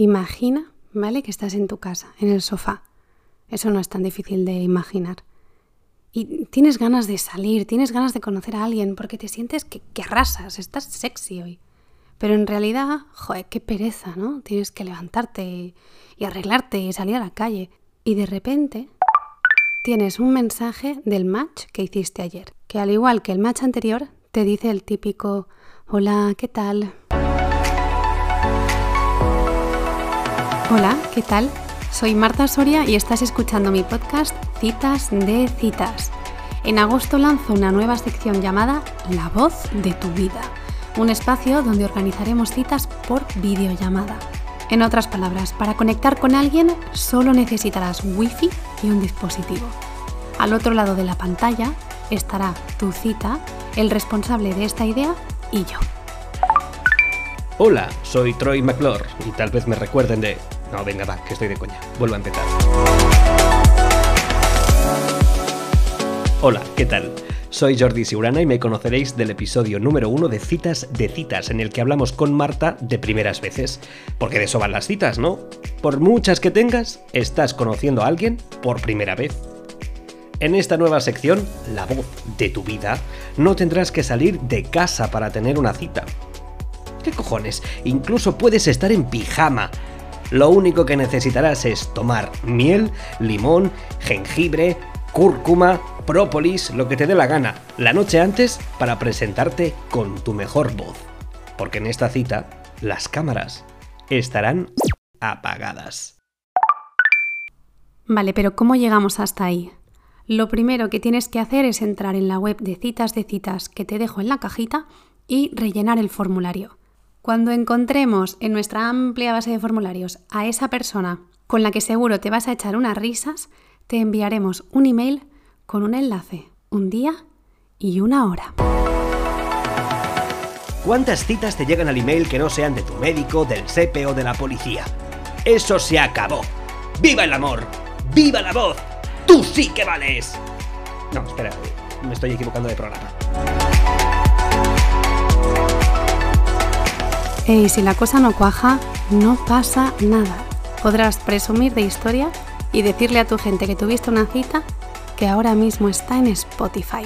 Imagina, ¿vale? Que estás en tu casa, en el sofá. Eso no es tan difícil de imaginar. Y tienes ganas de salir, tienes ganas de conocer a alguien porque te sientes que, arrasas, estás sexy hoy. Pero en realidad, joder, qué pereza, ¿no? Tienes que levantarte y, y arreglarte y salir a la calle. Y de repente tienes un mensaje del match que hiciste ayer, que al igual que el match anterior, te dice el típico, hola, ¿qué tal? Hola, ¿qué tal? Soy Marta Soria y estás escuchando mi podcast Citas de Citas. En agosto lanzo una nueva sección llamada La voz de tu vida, un espacio donde organizaremos citas por videollamada. En otras palabras, para conectar con alguien solo necesitarás wifi y un dispositivo. Al otro lado de la pantalla estará tu cita, el responsable de esta idea y yo. Hola, soy Troy McClure y tal vez me recuerden de no, venga, va, que estoy de coña. Vuelvo a empezar. Hola, ¿qué tal? Soy Jordi Siurana y me conoceréis del episodio número uno de Citas de Citas, en el que hablamos con Marta de primeras veces. Porque de eso van las citas, ¿no? Por muchas que tengas, estás conociendo a alguien por primera vez. En esta nueva sección, La voz de tu vida, no tendrás que salir de casa para tener una cita. ¿Qué cojones? Incluso puedes estar en pijama, lo único que necesitarás es tomar miel, limón, jengibre, cúrcuma, própolis, lo que te dé la gana, la noche antes para presentarte con tu mejor voz. Porque en esta cita, las cámaras estarán apagadas. Vale, pero ¿cómo llegamos hasta ahí? Lo primero que tienes que hacer es entrar en la web de citas de citas que te dejo en la cajita y rellenar el formulario. Cuando encontremos en nuestra amplia base de formularios a esa persona con la que seguro te vas a echar unas risas, te enviaremos un email con un enlace, un día y una hora. ¿Cuántas citas te llegan al email que no sean de tu médico, del SEPE o de la policía? Eso se acabó. ¡Viva el amor! ¡Viva la voz! ¡Tú sí que vales! No, espera, me estoy equivocando de programa. Y si la cosa no cuaja, no pasa nada. Podrás presumir de historia y decirle a tu gente que tuviste una cita que ahora mismo está en Spotify.